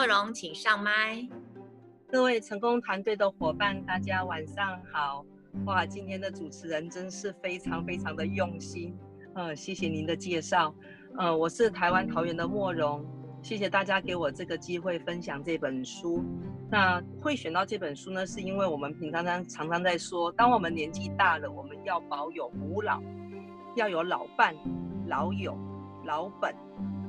莫荣，请上麦。各位成功团队的伙伴，大家晚上好。哇，今天的主持人真是非常非常的用心。呃，谢谢您的介绍。呃，我是台湾桃园的莫荣。谢谢大家给我这个机会分享这本书。那会选到这本书呢，是因为我们平常常常常在说，当我们年纪大了，我们要保有五老，要有老伴、老友、老本、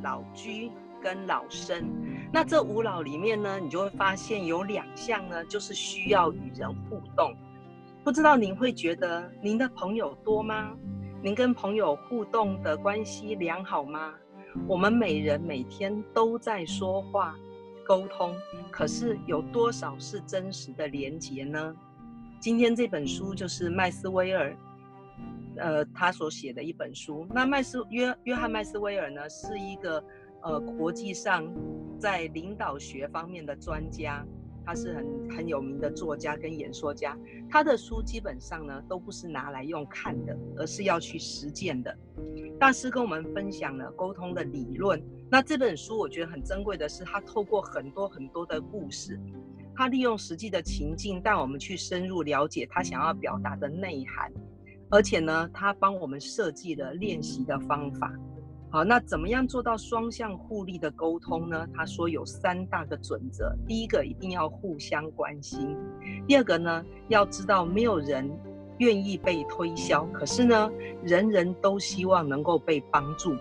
老居跟老生。那这五老里面呢，你就会发现有两项呢，就是需要与人互动。不知道您会觉得您的朋友多吗？您跟朋友互动的关系良好吗？我们每人每天都在说话、沟通，可是有多少是真实的连结呢？今天这本书就是麦斯威尔，呃，他所写的一本书。那麦斯约约翰麦斯威尔呢，是一个呃国际上在领导学方面的专家。他是很很有名的作家跟演说家，他的书基本上呢都不是拿来用看的，而是要去实践的。大师跟我们分享了沟通的理论。那这本书我觉得很珍贵的是，他透过很多很多的故事，他利用实际的情境带我们去深入了解他想要表达的内涵，而且呢，他帮我们设计了练习的方法。好，那怎么样做到双向互利的沟通呢？他说有三大个准则：第一个，一定要互相关心；第二个呢，要知道没有人愿意被推销，可是呢，人人都希望能够被帮助；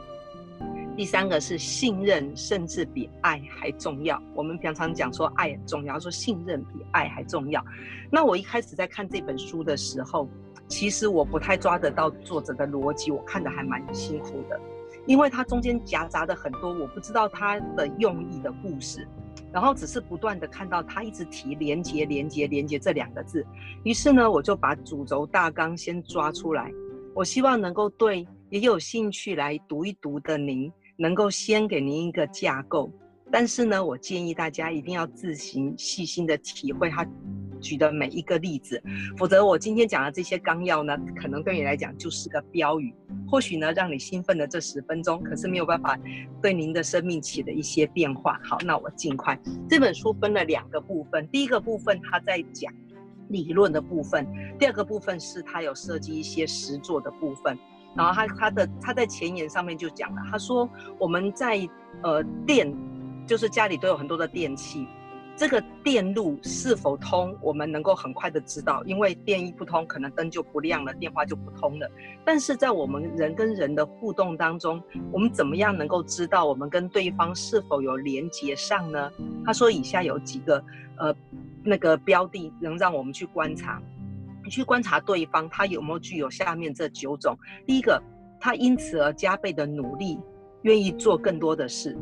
第三个是信任，甚至比爱还重要。我们平常讲说爱很重要，说信任比爱还重要。那我一开始在看这本书的时候，其实我不太抓得到作者的逻辑，我看得还蛮辛苦的。因为它中间夹杂的很多我不知道它的用意的故事，然后只是不断的看到他一直提连结、连结、连结这两个字，于是呢，我就把主轴大纲先抓出来，我希望能够对也有兴趣来读一读的您，能够先给您一个架构，但是呢，我建议大家一定要自行细心的体会它。举的每一个例子，否则我今天讲的这些纲要呢，可能对你来讲就是个标语，或许呢让你兴奋的这十分钟，可是没有办法对您的生命起的一些变化。好，那我尽快。这本书分了两个部分，第一个部分它在讲理论的部分，第二个部分是它有设计一些实作的部分。然后他他的他在前言上面就讲了，他说我们在呃电，就是家里都有很多的电器。这个电路是否通，我们能够很快的知道，因为电一不通，可能灯就不亮了，电话就不通了。但是在我们人跟人的互动当中，我们怎么样能够知道我们跟对方是否有连接上呢？他说以下有几个呃那个标的能让我们去观察，你去观察对方他有没有具有下面这九种。第一个，他因此而加倍的努力，愿意做更多的事。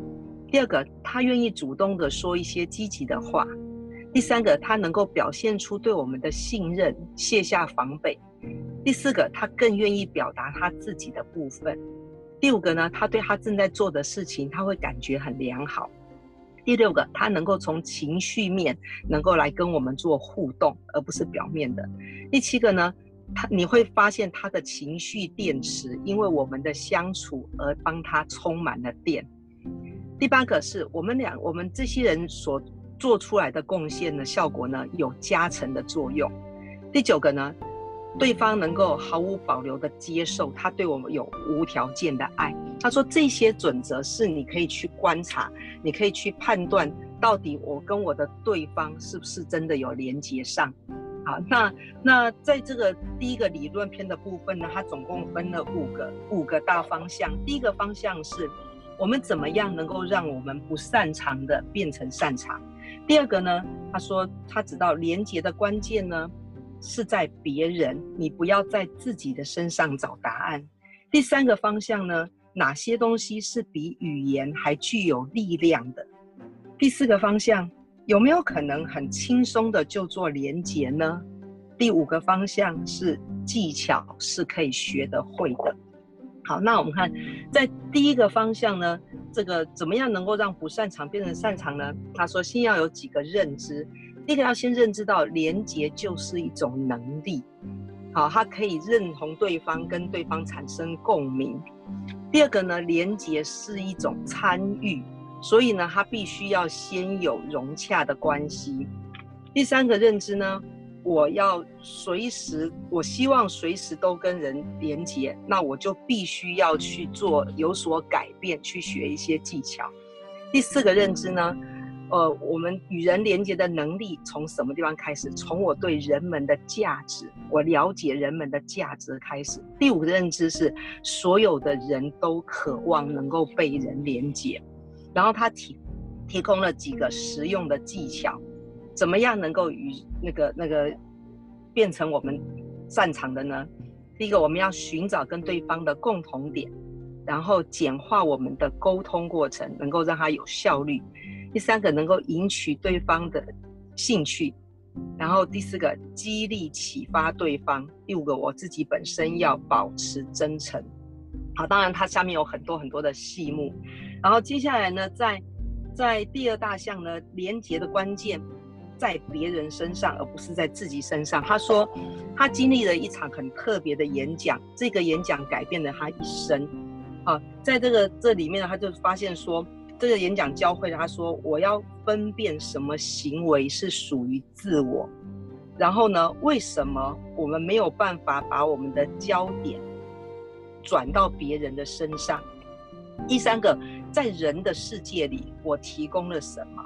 第二个，他愿意主动的说一些积极的话；第三个，他能够表现出对我们的信任，卸下防备；第四个，他更愿意表达他自己的部分；第五个呢，他对他正在做的事情，他会感觉很良好；第六个，他能够从情绪面能够来跟我们做互动，而不是表面的；第七个呢，他你会发现他的情绪电池因为我们的相处而帮他充满了电。第八个是我们俩，我们这些人所做出来的贡献的效果呢，有加成的作用。第九个呢，对方能够毫无保留的接受他对我们有无条件的爱。他说这些准则是你可以去观察，你可以去判断到底我跟我的对方是不是真的有连接上。好，那那在这个第一个理论篇的部分呢，它总共分了五个五个大方向。第一个方向是。我们怎么样能够让我们不擅长的变成擅长？第二个呢？他说他知道连接的关键呢是在别人，你不要在自己的身上找答案。第三个方向呢？哪些东西是比语言还具有力量的？第四个方向有没有可能很轻松的就做连接呢？第五个方向是技巧是可以学得会的。好，那我们看，在第一个方向呢，这个怎么样能够让不擅长变成擅长呢？他说，先要有几个认知，第一个要先认知到连接就是一种能力，好，他可以认同对方，跟对方产生共鸣。第二个呢，连接是一种参与，所以呢，他必须要先有融洽的关系。第三个认知呢，我要随时，我希望随时都跟人连接，那我就必须要去做有所改变，去学一些技巧。第四个认知呢，呃，我们与人连接的能力从什么地方开始？从我对人们的价值，我了解人们的价值开始。第五个认知是，所有的人都渴望能够被人连接，然后他提提供了几个实用的技巧。怎么样能够与那个那个变成我们擅长的呢？第一个，我们要寻找跟对方的共同点，然后简化我们的沟通过程，能够让它有效率。第三个，能够引起对方的兴趣，然后第四个，激励启发对方。第五个，我自己本身要保持真诚。好，当然它下面有很多很多的细目。然后接下来呢，在在第二大项呢，连接的关键。在别人身上，而不是在自己身上。他说，他经历了一场很特别的演讲，这个演讲改变了他一生。啊，在这个这里面呢，他就发现说，这个演讲教会了他说，我要分辨什么行为是属于自我，然后呢，为什么我们没有办法把我们的焦点转到别人的身上？第三个，在人的世界里，我提供了什么？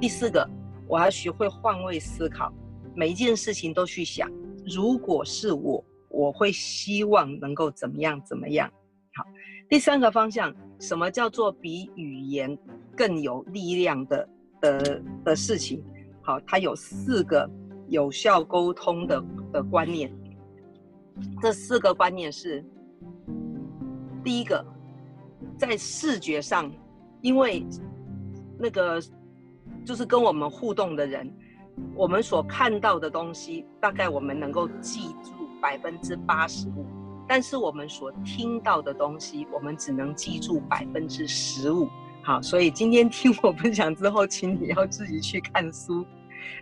第四个。我要学会换位思考，每一件事情都去想，如果是我，我会希望能够怎么样怎么样。好，第三个方向，什么叫做比语言更有力量的的的事情？好，它有四个有效沟通的的观念。这四个观念是：第一个，在视觉上，因为那个。就是跟我们互动的人，我们所看到的东西，大概我们能够记住百分之八十五，但是我们所听到的东西，我们只能记住百分之十五。好，所以今天听我分享之后，请你要自己去看书。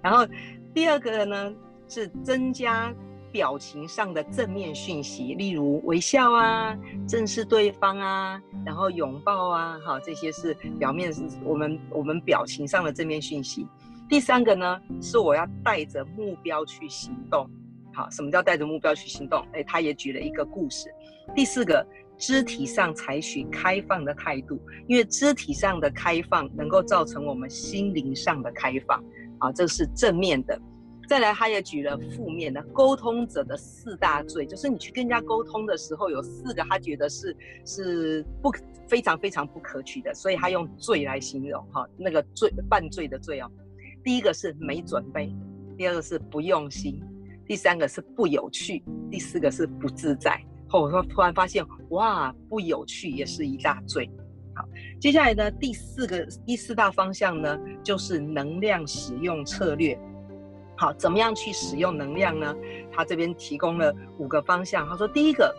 然后第二个呢，是增加。表情上的正面讯息，例如微笑啊、正视对方啊，然后拥抱啊，好，这些是表面是我们我们表情上的正面讯息。第三个呢，是我要带着目标去行动。好，什么叫带着目标去行动？诶，他也举了一个故事。第四个，肢体上采取开放的态度，因为肢体上的开放能够造成我们心灵上的开放。啊，这是正面的。再来，他也举了负面的沟通者的四大罪，就是你去跟人家沟通的时候，有四个他觉得是是不非常非常不可取的，所以他用罪来形容哈，那个罪犯罪的罪哦。第一个是没准备，第二个是不用心，第三个是不有趣，第四个是不自在。后我说突然发现，哇，不有趣也是一大罪。好，接下来呢，第四个第四大方向呢，就是能量使用策略。好，怎么样去使用能量呢？他这边提供了五个方向。他说，第一个，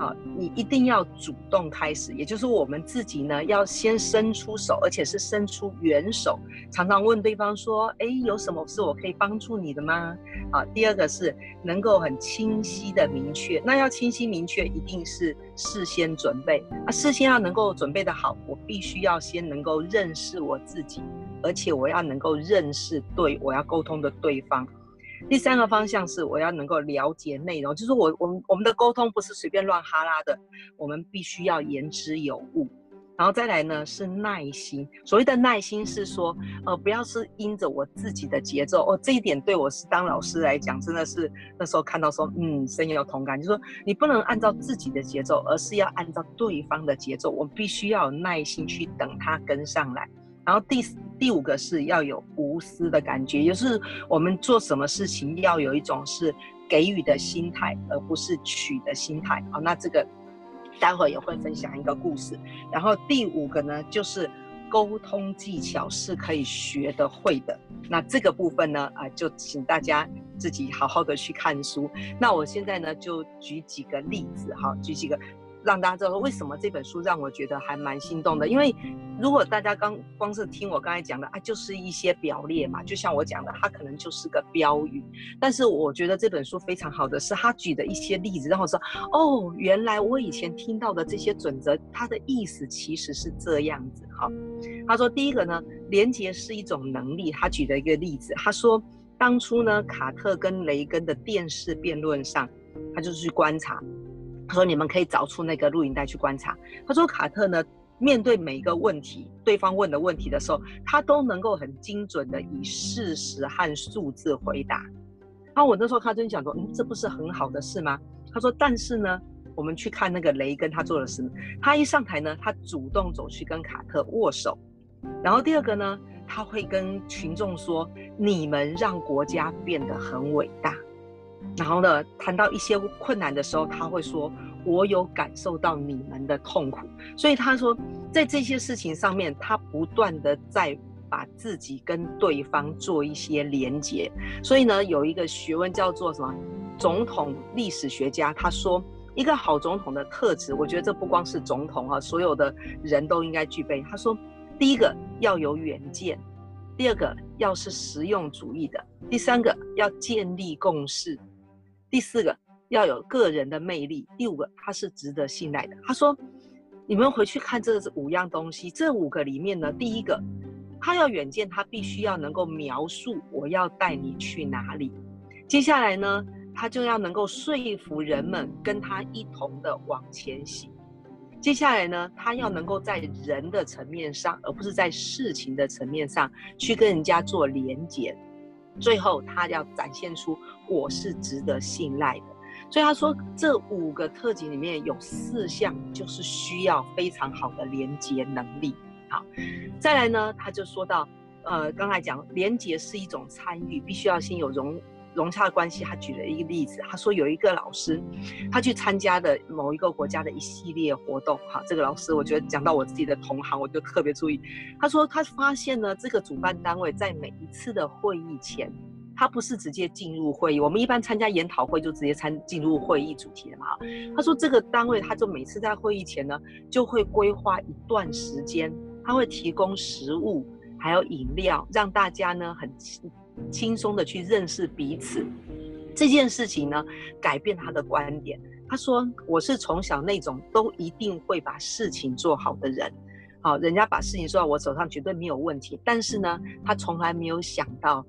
好，你一定要主动开始，也就是我们自己呢，要先伸出手，而且是伸出援手，常常问对方说，哎，有什么是我可以帮助你的吗？啊，第二个是能够很清晰的明确，那要清晰明确，一定是事先准备。啊，事先要能够准备的好，我必须要先能够认识我自己。而且我要能够认识对我要沟通的对方。第三个方向是我要能够了解内容，就是我我我们的沟通不是随便乱哈拉的，我们必须要言之有物。然后再来呢是耐心，所谓的耐心是说，呃，不要是因着我自己的节奏哦，这一点对我是当老师来讲真的是那时候看到说，嗯，深有同感，就是说你不能按照自己的节奏，而是要按照对方的节奏，我必须要有耐心去等他跟上来。然后第第五个是要有无私的感觉，就是我们做什么事情要有一种是给予的心态，而不是取的心态。好，那这个待会也会分享一个故事。然后第五个呢，就是沟通技巧是可以学得会的。那这个部分呢，啊、就请大家自己好好的去看书。那我现在呢，就举几个例子哈，举几个。让大家知道为什么这本书让我觉得还蛮心动的。因为如果大家刚光是听我刚才讲的啊，就是一些表列嘛，就像我讲的，它可能就是个标语。但是我觉得这本书非常好的是，他举的一些例子，让我说哦，原来我以前听到的这些准则，它的意思其实是这样子。哈，他说第一个呢，连结是一种能力。他举了一个例子，他说当初呢，卡特跟雷根的电视辩论上，他就是去观察。他说：“你们可以找出那个录影带去观察。”他说：“卡特呢，面对每一个问题，对方问的问题的时候，他都能够很精准的以事实和数字回答。”然后我那时候他真想说：“嗯，这不是很好的事吗？”他说：“但是呢，我们去看那个雷根他做的事，他一上台呢，他主动走去跟卡特握手。然后第二个呢，他会跟群众说：‘你们让国家变得很伟大。’”然后呢，谈到一些困难的时候，他会说：“我有感受到你们的痛苦。”所以他说，在这些事情上面，他不断的在把自己跟对方做一些连结。所以呢，有一个学问叫做什么？总统历史学家他说，一个好总统的特质，我觉得这不光是总统啊，所有的人都应该具备。他说，第一个要有远见，第二个要是实用主义的，第三个要建立共识。第四个要有个人的魅力，第五个他是值得信赖的。他说：“你们回去看这五样东西，这五个里面呢，第一个他要远见，他必须要能够描述我要带你去哪里。接下来呢，他就要能够说服人们跟他一同的往前行。接下来呢，他要能够在人的层面上，而不是在事情的层面上去跟人家做连结。”最后，他要展现出我是值得信赖的，所以他说这五个特辑里面有四项就是需要非常好的连接能力。好，再来呢，他就说到，呃，刚才讲连接是一种参与，必须要先有融。融洽的关系，他举了一个例子，他说有一个老师，他去参加的某一个国家的一系列活动，哈，这个老师我觉得讲到我自己的同行，我就特别注意。他说他发现呢，这个主办单位在每一次的会议前，他不是直接进入会议，我们一般参加研讨会就直接参进入会议主题了嘛。他说这个单位他就每次在会议前呢，就会规划一段时间，他会提供食物还有饮料，让大家呢很。轻松的去认识彼此，这件事情呢，改变他的观点。他说：“我是从小那种都一定会把事情做好的人，好，人家把事情做到我手上绝对没有问题。但是呢，他从来没有想到。”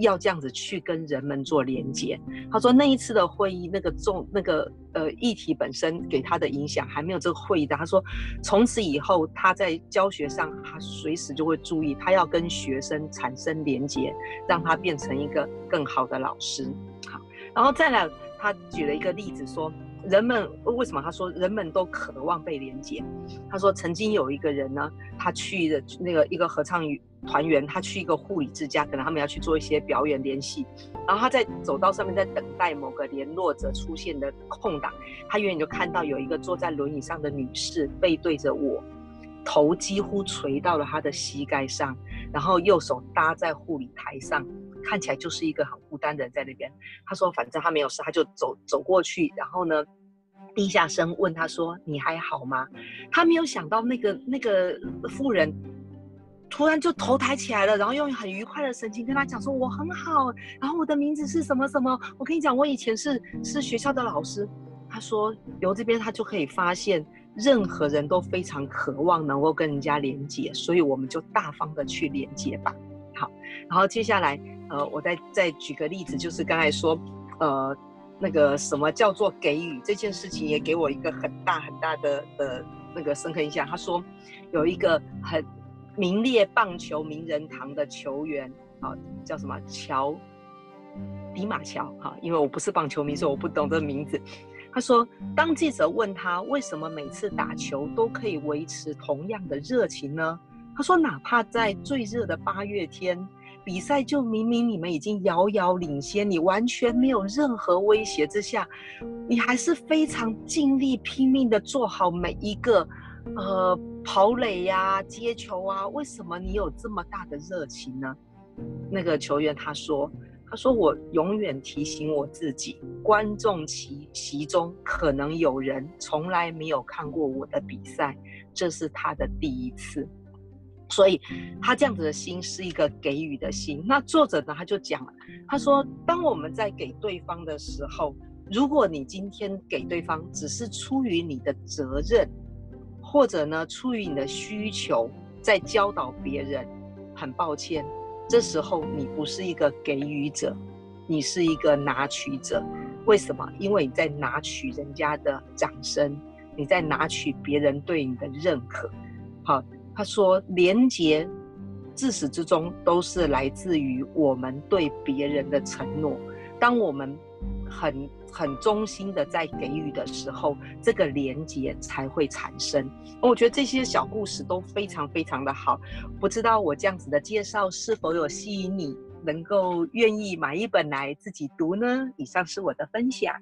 要这样子去跟人们做连接。他说那一次的会议，那个重那个呃议题本身给他的影响还没有这个会议的。他说从此以后他在教学上，他随时就会注意，他要跟学生产生连接，让他变成一个更好的老师。好，然后再来，他举了一个例子说。人们为什么他说人们都渴望被连接？他说曾经有一个人呢，他去的那个一个合唱团员，他去一个护理之家，可能他们要去做一些表演联系，然后他在走道上面在等待某个联络者出现的空档，他远远就看到有一个坐在轮椅上的女士背对着我，头几乎垂到了他的膝盖上，然后右手搭在护理台上。看起来就是一个很孤单的人在那边。他说：“反正他没有事，他就走走过去，然后呢，低下身问他说：‘你还好吗？’他没有想到那个那个妇人突然就头抬起来了，然后用很愉快的神情跟他讲说：‘我很好，然后我的名字是什么什么。我跟你讲，我以前是是学校的老师。’他说由这边他就可以发现，任何人都非常渴望能够跟人家连接，所以我们就大方的去连接吧。好，然后接下来。”呃，我再再举个例子，就是刚才说，呃，那个什么叫做给予这件事情，也给我一个很大很大的的那个深刻印象。他说，有一个很名列棒球名人堂的球员，啊，叫什么乔迪马乔，哈，因为我不是棒球迷，所以我不懂这个名字。他说，当记者问他为什么每次打球都可以维持同样的热情呢？他说，哪怕在最热的八月天。比赛就明明你们已经遥遥领先，你完全没有任何威胁之下，你还是非常尽力拼命的做好每一个，呃，跑垒呀、接球啊。为什么你有这么大的热情呢？那个球员他说，他说：“我永远提醒我自己，观众席席中可能有人从来没有看过我的比赛，这是他的第一次。所以，他这样子的心是一个给予的心。那作者呢，他就讲了，他说：当我们在给对方的时候，如果你今天给对方只是出于你的责任，或者呢出于你的需求，在教导别人，很抱歉。”这时候你不是一个给予者，你是一个拿取者。为什么？因为你在拿取人家的掌声，你在拿取别人对你的认可。好，他说，连结自始至终都是来自于我们对别人的承诺。当我们很很衷心的在给予的时候，这个连接才会产生。我觉得这些小故事都非常非常的好。不知道我这样子的介绍是否有吸引你，能够愿意买一本来自己读呢？以上是我的分享。